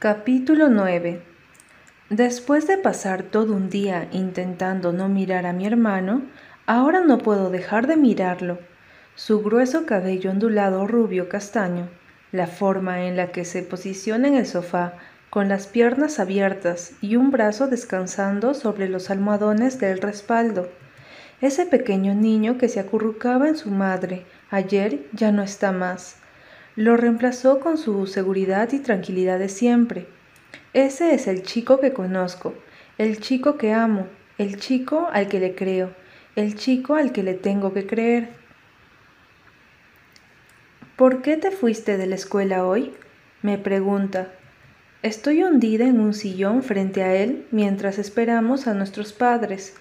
Capítulo 9 Después de pasar todo un día intentando no mirar a mi hermano, ahora no puedo dejar de mirarlo. Su grueso cabello ondulado rubio castaño, la forma en la que se posiciona en el sofá, con las piernas abiertas y un brazo descansando sobre los almohadones del respaldo. Ese pequeño niño que se acurrucaba en su madre ayer ya no está más. Lo reemplazó con su seguridad y tranquilidad de siempre. Ese es el chico que conozco, el chico que amo, el chico al que le creo, el chico al que le tengo que creer. ¿Por qué te fuiste de la escuela hoy? me pregunta. Estoy hundida en un sillón frente a él mientras esperamos a nuestros padres,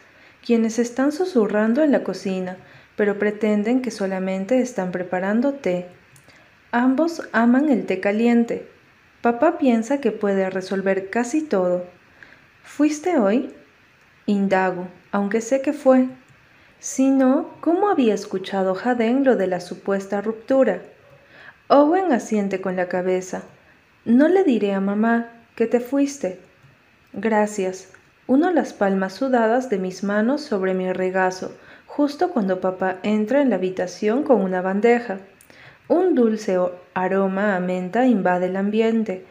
quienes están susurrando en la cocina, pero pretenden que solamente están preparando té. Ambos aman el té caliente. Papá piensa que puede resolver casi todo. ¿Fuiste hoy? Indago, aunque sé que fue. Si no, ¿cómo había escuchado Jaden lo de la supuesta ruptura? Owen asiente con la cabeza. No le diré a mamá que te fuiste. Gracias. Uno las palmas sudadas de mis manos sobre mi regazo, justo cuando papá entra en la habitación con una bandeja. Un dulce aroma a menta invade el ambiente.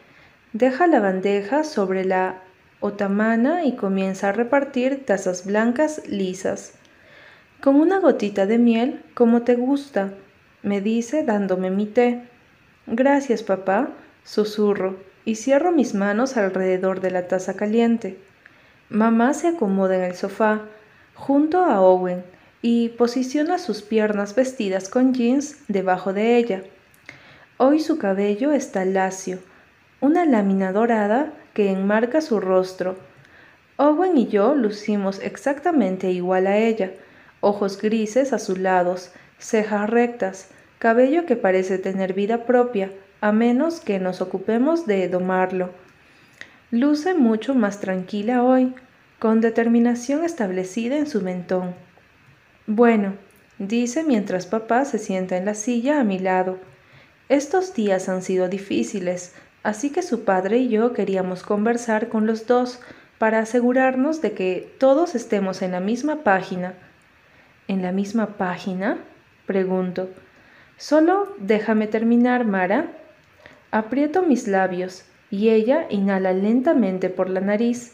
Deja la bandeja sobre la otamana y comienza a repartir tazas blancas lisas. Con una gotita de miel, como te gusta, me dice dándome mi té. Gracias, papá, susurro, y cierro mis manos alrededor de la taza caliente. Mamá se acomoda en el sofá, junto a Owen, y posiciona sus piernas vestidas con jeans debajo de ella. Hoy su cabello está lacio, una lámina dorada que enmarca su rostro. Owen y yo lucimos exactamente igual a ella, ojos grises azulados, cejas rectas, cabello que parece tener vida propia, a menos que nos ocupemos de domarlo. Luce mucho más tranquila hoy, con determinación establecida en su mentón. Bueno, dice mientras papá se sienta en la silla a mi lado. Estos días han sido difíciles, así que su padre y yo queríamos conversar con los dos para asegurarnos de que todos estemos en la misma página. ¿En la misma página? pregunto. Solo déjame terminar, Mara. Aprieto mis labios y ella inhala lentamente por la nariz.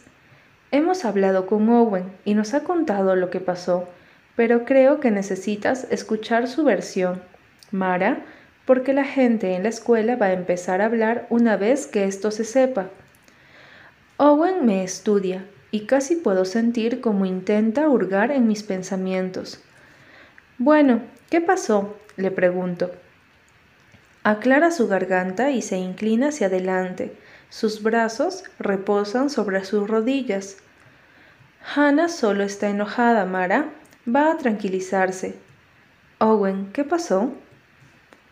Hemos hablado con Owen y nos ha contado lo que pasó pero creo que necesitas escuchar su versión, Mara, porque la gente en la escuela va a empezar a hablar una vez que esto se sepa. Owen me estudia y casi puedo sentir cómo intenta hurgar en mis pensamientos. Bueno, ¿qué pasó? le pregunto. Aclara su garganta y se inclina hacia adelante. Sus brazos reposan sobre sus rodillas. Hannah solo está enojada, Mara, Va a tranquilizarse. Owen, ¿qué pasó?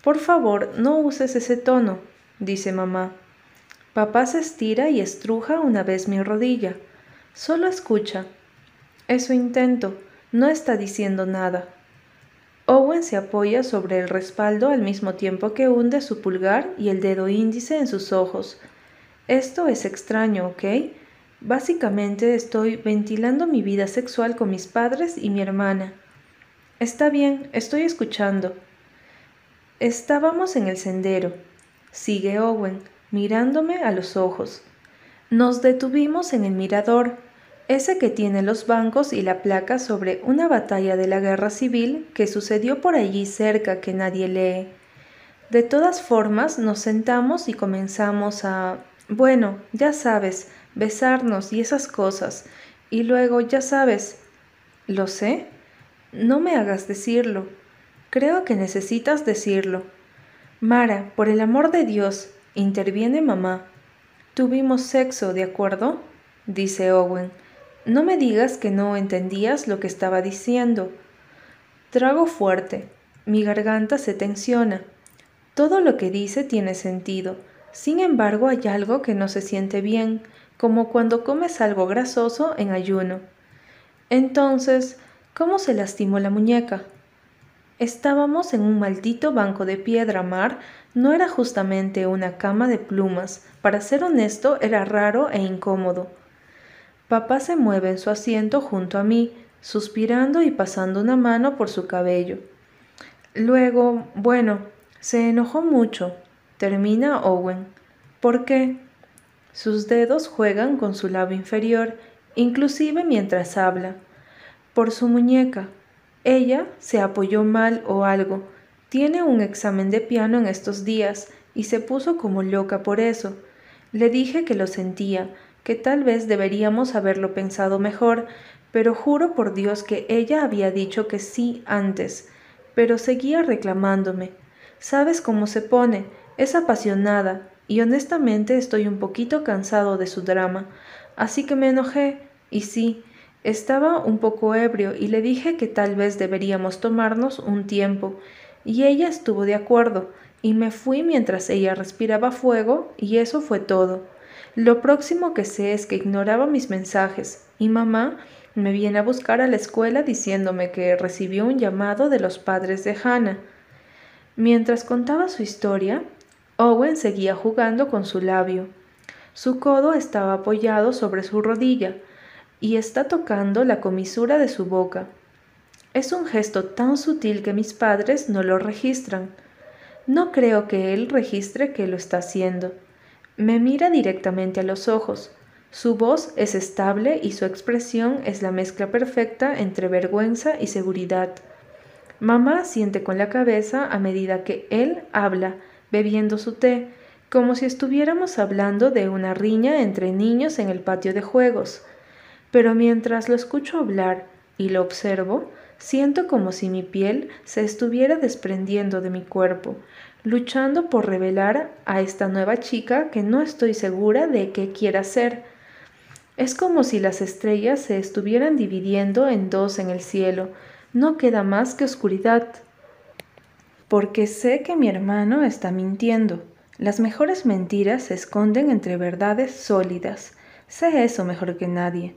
Por favor, no uses ese tono, dice mamá. Papá se estira y estruja una vez mi rodilla. Solo escucha. Eso intento. No está diciendo nada. Owen se apoya sobre el respaldo al mismo tiempo que hunde su pulgar y el dedo índice en sus ojos. Esto es extraño, ¿ok? Básicamente estoy ventilando mi vida sexual con mis padres y mi hermana. Está bien, estoy escuchando. Estábamos en el sendero. Sigue Owen, mirándome a los ojos. Nos detuvimos en el mirador, ese que tiene los bancos y la placa sobre una batalla de la guerra civil que sucedió por allí cerca que nadie lee. De todas formas, nos sentamos y comenzamos a... Bueno, ya sabes, besarnos y esas cosas. Y luego, ya sabes, lo sé. No me hagas decirlo. Creo que necesitas decirlo. Mara, por el amor de Dios, interviene mamá. Tuvimos sexo, ¿de acuerdo? dice Owen. No me digas que no entendías lo que estaba diciendo. Trago fuerte. Mi garganta se tensiona. Todo lo que dice tiene sentido. Sin embargo, hay algo que no se siente bien como cuando comes algo grasoso en ayuno. Entonces, ¿cómo se lastimó la muñeca? Estábamos en un maldito banco de piedra mar, no era justamente una cama de plumas. Para ser honesto, era raro e incómodo. Papá se mueve en su asiento junto a mí, suspirando y pasando una mano por su cabello. Luego, bueno, se enojó mucho. Termina Owen. ¿Por qué? Sus dedos juegan con su labio inferior, inclusive mientras habla. Por su muñeca. Ella se apoyó mal o algo. Tiene un examen de piano en estos días y se puso como loca por eso. Le dije que lo sentía, que tal vez deberíamos haberlo pensado mejor, pero juro por Dios que ella había dicho que sí antes, pero seguía reclamándome. ¿Sabes cómo se pone? Es apasionada, y honestamente estoy un poquito cansado de su drama, así que me enojé, y sí, estaba un poco ebrio y le dije que tal vez deberíamos tomarnos un tiempo, y ella estuvo de acuerdo, y me fui mientras ella respiraba fuego, y eso fue todo. Lo próximo que sé es que ignoraba mis mensajes, y mamá me viene a buscar a la escuela diciéndome que recibió un llamado de los padres de Hannah. Mientras contaba su historia, Owen seguía jugando con su labio. Su codo estaba apoyado sobre su rodilla y está tocando la comisura de su boca. Es un gesto tan sutil que mis padres no lo registran. No creo que él registre que lo está haciendo. Me mira directamente a los ojos. Su voz es estable y su expresión es la mezcla perfecta entre vergüenza y seguridad. Mamá siente con la cabeza a medida que él habla, bebiendo su té, como si estuviéramos hablando de una riña entre niños en el patio de juegos. Pero mientras lo escucho hablar y lo observo, siento como si mi piel se estuviera desprendiendo de mi cuerpo, luchando por revelar a esta nueva chica que no estoy segura de qué quiera ser. Es como si las estrellas se estuvieran dividiendo en dos en el cielo. No queda más que oscuridad. Porque sé que mi hermano está mintiendo. Las mejores mentiras se esconden entre verdades sólidas. Sé eso mejor que nadie.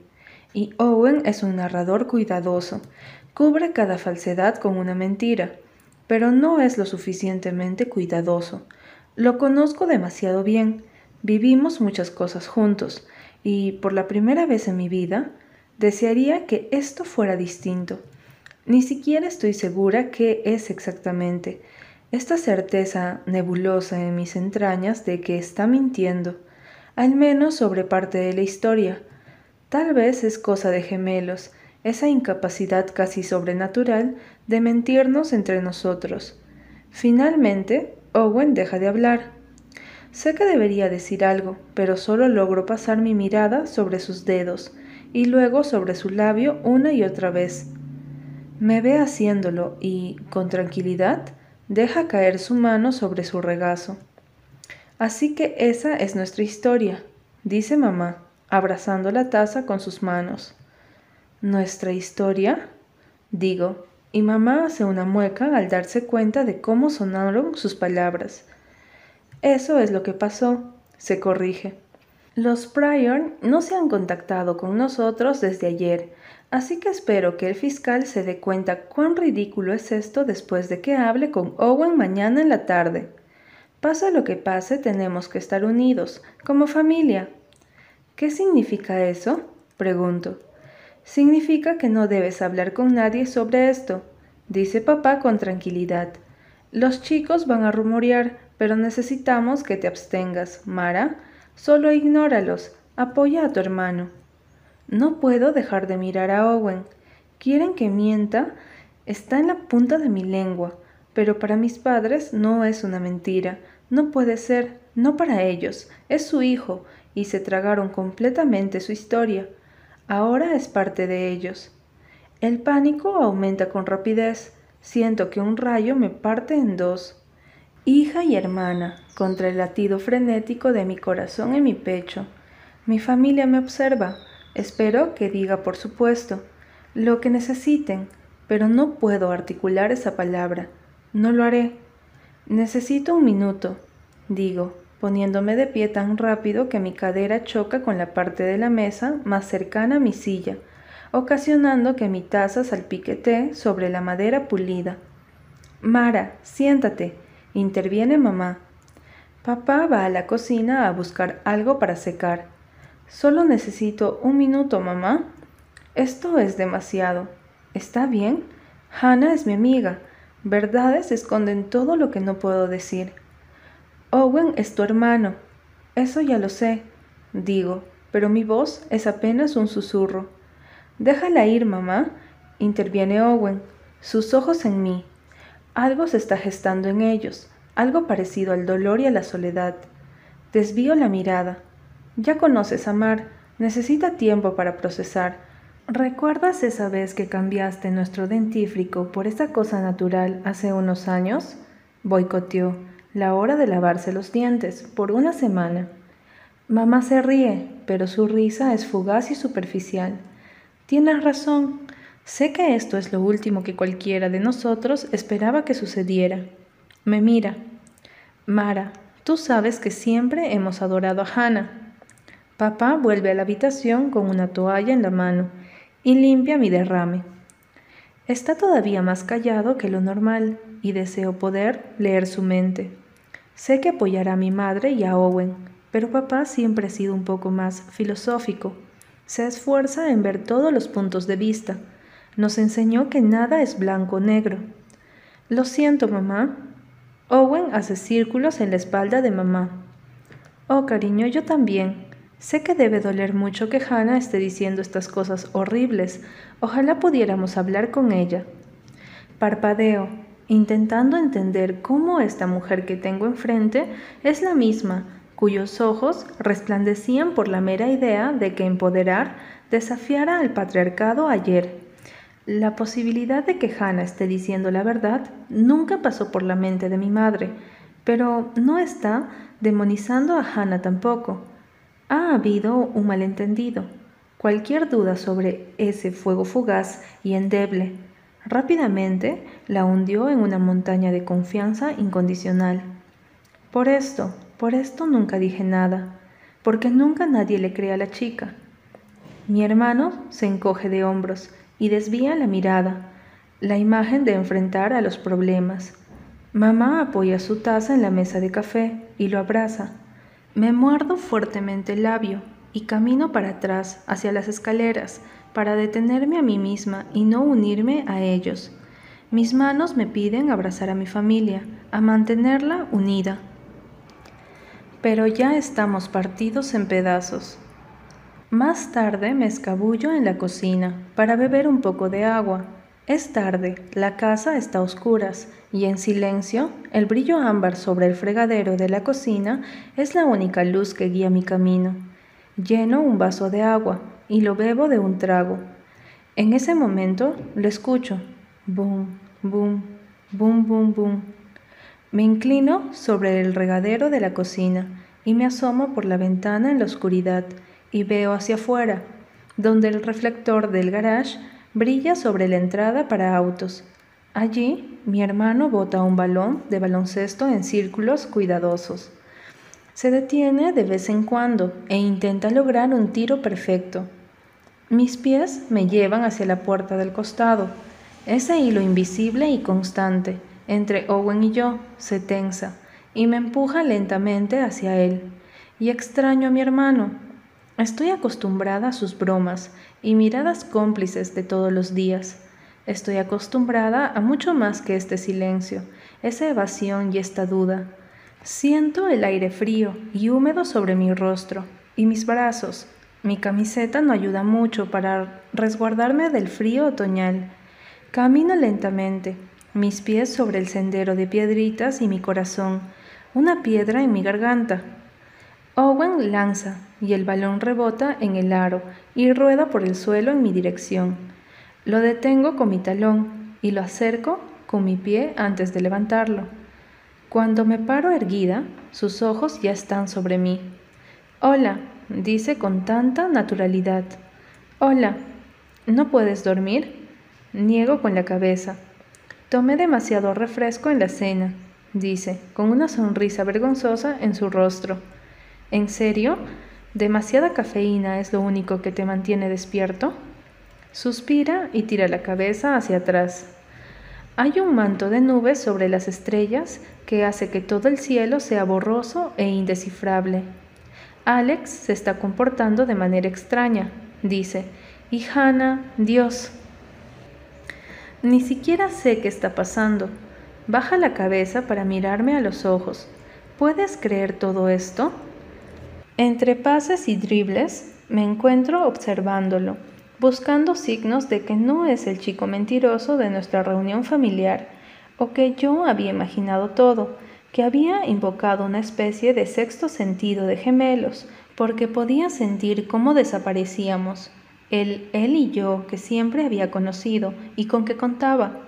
Y Owen es un narrador cuidadoso. Cubre cada falsedad con una mentira pero no es lo suficientemente cuidadoso. Lo conozco demasiado bien, vivimos muchas cosas juntos, y por la primera vez en mi vida desearía que esto fuera distinto. Ni siquiera estoy segura qué es exactamente. Esta certeza nebulosa en mis entrañas de que está mintiendo, al menos sobre parte de la historia. Tal vez es cosa de gemelos, esa incapacidad casi sobrenatural de mentirnos entre nosotros. Finalmente, Owen deja de hablar. Sé que debería decir algo, pero solo logro pasar mi mirada sobre sus dedos y luego sobre su labio una y otra vez. Me ve haciéndolo y, con tranquilidad, deja caer su mano sobre su regazo. Así que esa es nuestra historia, dice mamá, abrazando la taza con sus manos. ¿Nuestra historia? Digo, y mamá hace una mueca al darse cuenta de cómo sonaron sus palabras. Eso es lo que pasó, se corrige. Los Pryor no se han contactado con nosotros desde ayer, así que espero que el fiscal se dé cuenta cuán ridículo es esto después de que hable con Owen mañana en la tarde. Pase lo que pase, tenemos que estar unidos, como familia. ¿Qué significa eso? pregunto. Significa que no debes hablar con nadie sobre esto, dice papá con tranquilidad. Los chicos van a rumorear, pero necesitamos que te abstengas, Mara. Solo ignóralos, apoya a tu hermano. No puedo dejar de mirar a Owen. Quieren que mienta. Está en la punta de mi lengua, pero para mis padres no es una mentira. No puede ser, no para ellos. Es su hijo, y se tragaron completamente su historia ahora es parte de ellos. El pánico aumenta con rapidez. Siento que un rayo me parte en dos. Hija y hermana, contra el latido frenético de mi corazón en mi pecho. Mi familia me observa. Espero que diga, por supuesto, lo que necesiten, pero no puedo articular esa palabra. No lo haré. Necesito un minuto, digo, poniéndome de pie tan rápido que mi cadera choca con la parte de la mesa más cercana a mi silla, ocasionando que mi taza salpique té sobre la madera pulida. Mara, siéntate, interviene mamá. Papá va a la cocina a buscar algo para secar. Solo necesito un minuto, mamá. Esto es demasiado. ¿Está bien? Hannah es mi amiga. Verdades esconden todo lo que no puedo decir. Owen es tu hermano. Eso ya lo sé, digo, pero mi voz es apenas un susurro. Déjala ir, mamá, interviene Owen, sus ojos en mí. Algo se está gestando en ellos algo parecido al dolor y a la soledad. Desvío la mirada. Ya conoces a Mar, necesita tiempo para procesar. ¿Recuerdas esa vez que cambiaste nuestro dentífrico por esa cosa natural hace unos años? Boicoteó la hora de lavarse los dientes por una semana. Mamá se ríe, pero su risa es fugaz y superficial. Tienes razón. Sé que esto es lo último que cualquiera de nosotros esperaba que sucediera. Me mira. Mara, tú sabes que siempre hemos adorado a Hannah. Papá vuelve a la habitación con una toalla en la mano y limpia mi derrame. Está todavía más callado que lo normal y deseo poder leer su mente. Sé que apoyará a mi madre y a Owen, pero papá siempre ha sido un poco más filosófico. Se esfuerza en ver todos los puntos de vista. Nos enseñó que nada es blanco o negro. Lo siento, mamá, Owen hace círculos en la espalda de mamá. Oh, cariño, yo también. Sé que debe doler mucho que Hannah esté diciendo estas cosas horribles. Ojalá pudiéramos hablar con ella. Parpadeo, intentando entender cómo esta mujer que tengo enfrente es la misma, cuyos ojos resplandecían por la mera idea de que empoderar desafiara al patriarcado ayer. La posibilidad de que Hannah esté diciendo la verdad nunca pasó por la mente de mi madre, pero no está demonizando a Hannah tampoco. Ha habido un malentendido. Cualquier duda sobre ese fuego fugaz y endeble rápidamente la hundió en una montaña de confianza incondicional. Por esto, por esto nunca dije nada, porque nunca nadie le cree a la chica. Mi hermano se encoge de hombros y desvía la mirada, la imagen de enfrentar a los problemas. Mamá apoya su taza en la mesa de café y lo abraza. Me muerdo fuertemente el labio y camino para atrás hacia las escaleras para detenerme a mí misma y no unirme a ellos. Mis manos me piden abrazar a mi familia, a mantenerla unida. Pero ya estamos partidos en pedazos. Más tarde me escabullo en la cocina para beber un poco de agua. Es tarde, la casa está a oscuras y en silencio el brillo ámbar sobre el fregadero de la cocina es la única luz que guía mi camino. Lleno un vaso de agua y lo bebo de un trago. En ese momento lo escucho. Boom, boom, boom, boom, boom. Me inclino sobre el regadero de la cocina y me asomo por la ventana en la oscuridad y veo hacia afuera, donde el reflector del garage brilla sobre la entrada para autos. Allí, mi hermano bota un balón de baloncesto en círculos cuidadosos. Se detiene de vez en cuando e intenta lograr un tiro perfecto. Mis pies me llevan hacia la puerta del costado. Ese hilo invisible y constante entre Owen y yo se tensa y me empuja lentamente hacia él. Y extraño a mi hermano, Estoy acostumbrada a sus bromas y miradas cómplices de todos los días. Estoy acostumbrada a mucho más que este silencio, esa evasión y esta duda. Siento el aire frío y húmedo sobre mi rostro y mis brazos. Mi camiseta no ayuda mucho para resguardarme del frío otoñal. Camino lentamente, mis pies sobre el sendero de piedritas y mi corazón, una piedra en mi garganta, Owen lanza y el balón rebota en el aro y rueda por el suelo en mi dirección. Lo detengo con mi talón y lo acerco con mi pie antes de levantarlo. Cuando me paro erguida, sus ojos ya están sobre mí. Hola, dice con tanta naturalidad. Hola, ¿no puedes dormir? Niego con la cabeza. Tomé demasiado refresco en la cena, dice, con una sonrisa vergonzosa en su rostro. ¿En serio? ¿Demasiada cafeína es lo único que te mantiene despierto? Suspira y tira la cabeza hacia atrás. Hay un manto de nubes sobre las estrellas que hace que todo el cielo sea borroso e indescifrable. Alex se está comportando de manera extraña, dice, y Dios. Ni siquiera sé qué está pasando. Baja la cabeza para mirarme a los ojos. ¿Puedes creer todo esto? Entre pases y dribles, me encuentro observándolo buscando signos de que no es el chico mentiroso de nuestra reunión familiar, o que yo había imaginado todo, que había invocado una especie de sexto sentido de gemelos, porque podía sentir cómo desaparecíamos, él, él y yo que siempre había conocido y con que contaba.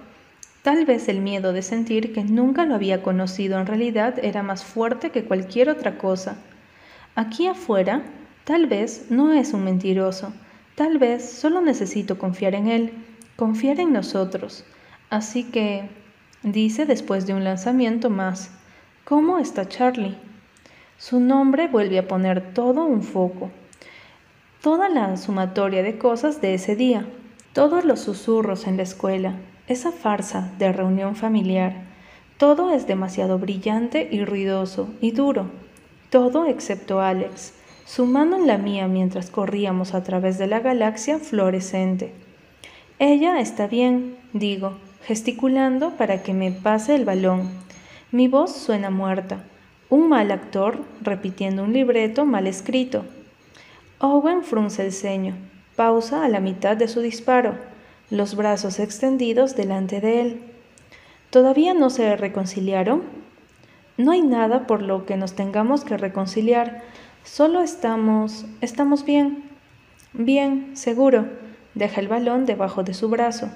Tal vez el miedo de sentir que nunca lo había conocido en realidad era más fuerte que cualquier otra cosa. Aquí afuera, tal vez no es un mentiroso, Tal vez solo necesito confiar en Él, confiar en nosotros. Así que, dice después de un lanzamiento más, ¿cómo está Charlie? Su nombre vuelve a poner todo un foco. Toda la sumatoria de cosas de ese día, todos los susurros en la escuela, esa farsa de reunión familiar, todo es demasiado brillante y ruidoso y duro, todo excepto Alex, su mano en la mía mientras corríamos a través de la galaxia fluorescente. Ella está bien, digo, gesticulando para que me pase el balón. Mi voz suena muerta, un mal actor repitiendo un libreto mal escrito. Owen frunce el ceño, pausa a la mitad de su disparo, los brazos extendidos delante de él. ¿Todavía no se reconciliaron? No hay nada por lo que nos tengamos que reconciliar, Solo estamos... estamos bien. Bien, seguro. Deja el balón debajo de su brazo.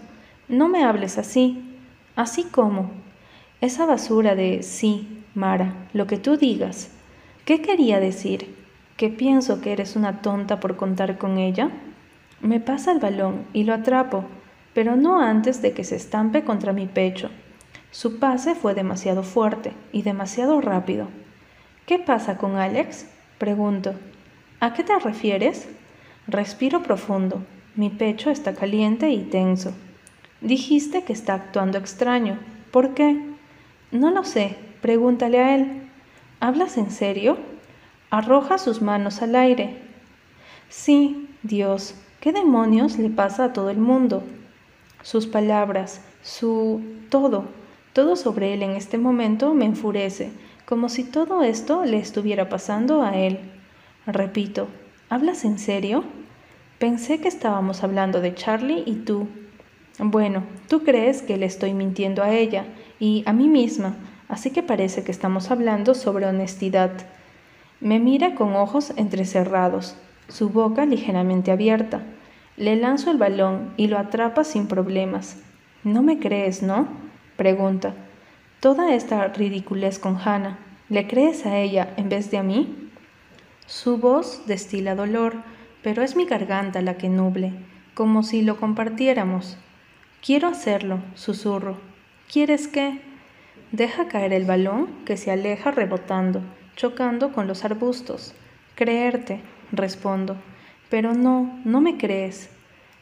No me hables así. ¿Así como? Esa basura de sí, Mara, lo que tú digas. ¿Qué quería decir? ¿Que pienso que eres una tonta por contar con ella? Me pasa el balón y lo atrapo, pero no antes de que se estampe contra mi pecho. Su pase fue demasiado fuerte y demasiado rápido. ¿Qué pasa con Alex? Pregunto, ¿a qué te refieres? Respiro profundo. Mi pecho está caliente y tenso. Dijiste que está actuando extraño. ¿Por qué? No lo sé. Pregúntale a él. ¿Hablas en serio? Arroja sus manos al aire. Sí, Dios, ¿qué demonios le pasa a todo el mundo? Sus palabras, su todo, todo sobre él en este momento me enfurece como si todo esto le estuviera pasando a él. Repito, ¿hablas en serio? Pensé que estábamos hablando de Charlie y tú. Bueno, tú crees que le estoy mintiendo a ella y a mí misma, así que parece que estamos hablando sobre honestidad. Me mira con ojos entrecerrados, su boca ligeramente abierta. Le lanzo el balón y lo atrapa sin problemas. ¿No me crees, no? Pregunta toda esta ridiculez con Hannah. ¿Le crees a ella en vez de a mí? Su voz destila dolor, pero es mi garganta la que nuble, como si lo compartiéramos. Quiero hacerlo, susurro. ¿Quieres qué? Deja caer el balón que se aleja rebotando, chocando con los arbustos. Creerte, respondo. Pero no, no me crees.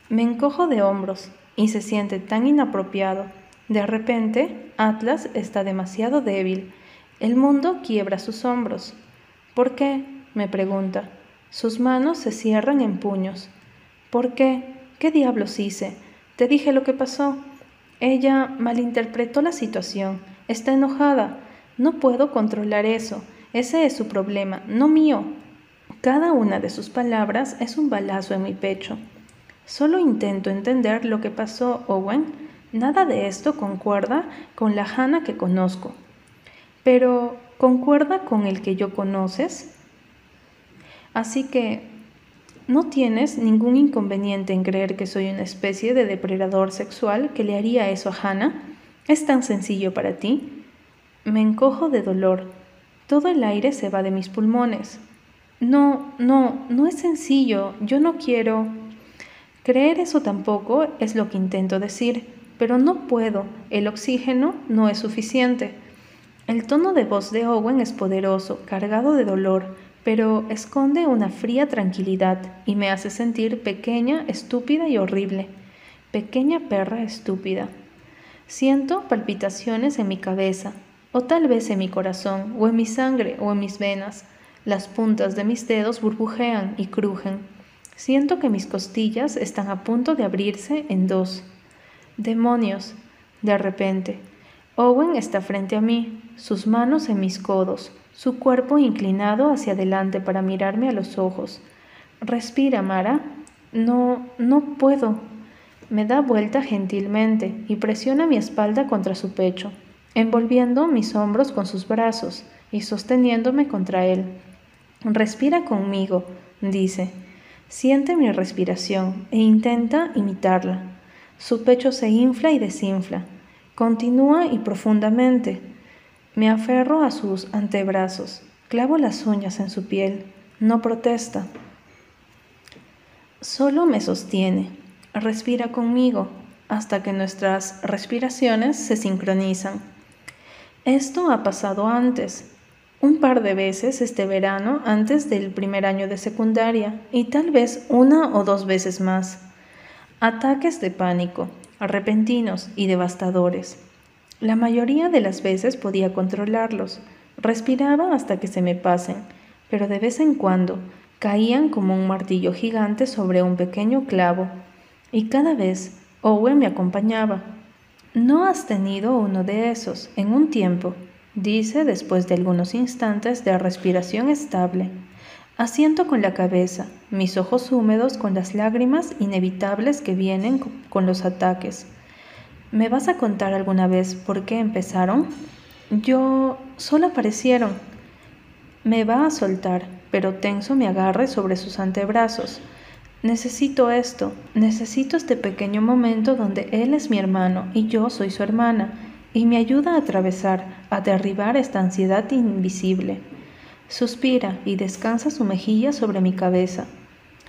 Me encojo de hombros y se siente tan inapropiado de repente, Atlas está demasiado débil. El mundo quiebra sus hombros. ¿Por qué? me pregunta. Sus manos se cierran en puños. ¿Por qué? ¿Qué diablos hice? Te dije lo que pasó. Ella malinterpretó la situación. Está enojada. No puedo controlar eso. Ese es su problema, no mío. Cada una de sus palabras es un balazo en mi pecho. Solo intento entender lo que pasó, Owen. Nada de esto concuerda con la Hannah que conozco. Pero, ¿concuerda con el que yo conoces? Así que, ¿no tienes ningún inconveniente en creer que soy una especie de depredador sexual que le haría eso a Hannah? ¿Es tan sencillo para ti? Me encojo de dolor. Todo el aire se va de mis pulmones. No, no, no es sencillo. Yo no quiero... Creer eso tampoco es lo que intento decir pero no puedo, el oxígeno no es suficiente. El tono de voz de Owen es poderoso, cargado de dolor, pero esconde una fría tranquilidad y me hace sentir pequeña, estúpida y horrible. Pequeña perra estúpida. Siento palpitaciones en mi cabeza, o tal vez en mi corazón, o en mi sangre, o en mis venas. Las puntas de mis dedos burbujean y crujen. Siento que mis costillas están a punto de abrirse en dos. Demonios. De repente, Owen está frente a mí, sus manos en mis codos, su cuerpo inclinado hacia adelante para mirarme a los ojos. Respira, Mara. No, no puedo. Me da vuelta gentilmente y presiona mi espalda contra su pecho, envolviendo mis hombros con sus brazos y sosteniéndome contra él. Respira conmigo, dice. Siente mi respiración e intenta imitarla. Su pecho se infla y desinfla. Continúa y profundamente. Me aferro a sus antebrazos, clavo las uñas en su piel. No protesta. Solo me sostiene respira conmigo hasta que nuestras respiraciones se sincronizan. Esto ha pasado antes, un par de veces este verano antes del primer año de secundaria y tal vez una o dos veces más. Ataques de pánico, repentinos y devastadores. La mayoría de las veces podía controlarlos, respiraba hasta que se me pasen, pero de vez en cuando caían como un martillo gigante sobre un pequeño clavo y cada vez Owen me acompañaba. ¿No has tenido uno de esos en un tiempo? dice después de algunos instantes de respiración estable. Asiento con la cabeza, mis ojos húmedos con las lágrimas inevitables que vienen con los ataques. ¿Me vas a contar alguna vez por qué empezaron? Yo solo aparecieron. Me va a soltar, pero tenso me agarre sobre sus antebrazos. Necesito esto, necesito este pequeño momento donde Él es mi hermano y yo soy su hermana, y me ayuda a atravesar, a derribar esta ansiedad invisible. Suspira y descansa su mejilla sobre mi cabeza.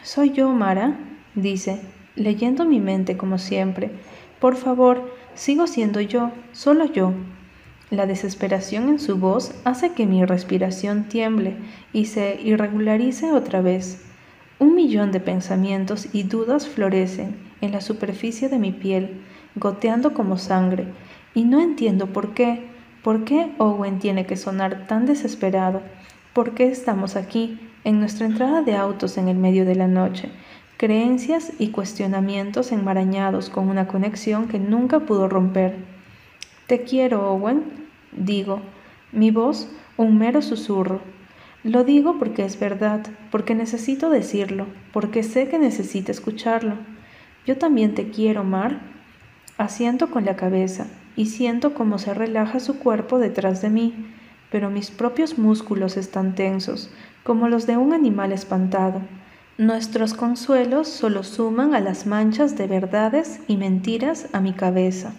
¿Soy yo, Mara? dice, leyendo mi mente como siempre. Por favor, sigo siendo yo, solo yo. La desesperación en su voz hace que mi respiración tiemble y se irregularice otra vez. Un millón de pensamientos y dudas florecen en la superficie de mi piel, goteando como sangre, y no entiendo por qué. ¿Por qué Owen tiene que sonar tan desesperado? ¿Por qué estamos aquí, en nuestra entrada de autos en el medio de la noche? Creencias y cuestionamientos enmarañados con una conexión que nunca pudo romper. Te quiero, Owen, digo, mi voz un mero susurro, lo digo porque es verdad, porque necesito decirlo, porque sé que necesita escucharlo. Yo también te quiero, Mar. Asiento con la cabeza y siento cómo se relaja su cuerpo detrás de mí, pero mis propios músculos están tensos, como los de un animal espantado. Nuestros consuelos solo suman a las manchas de verdades y mentiras a mi cabeza.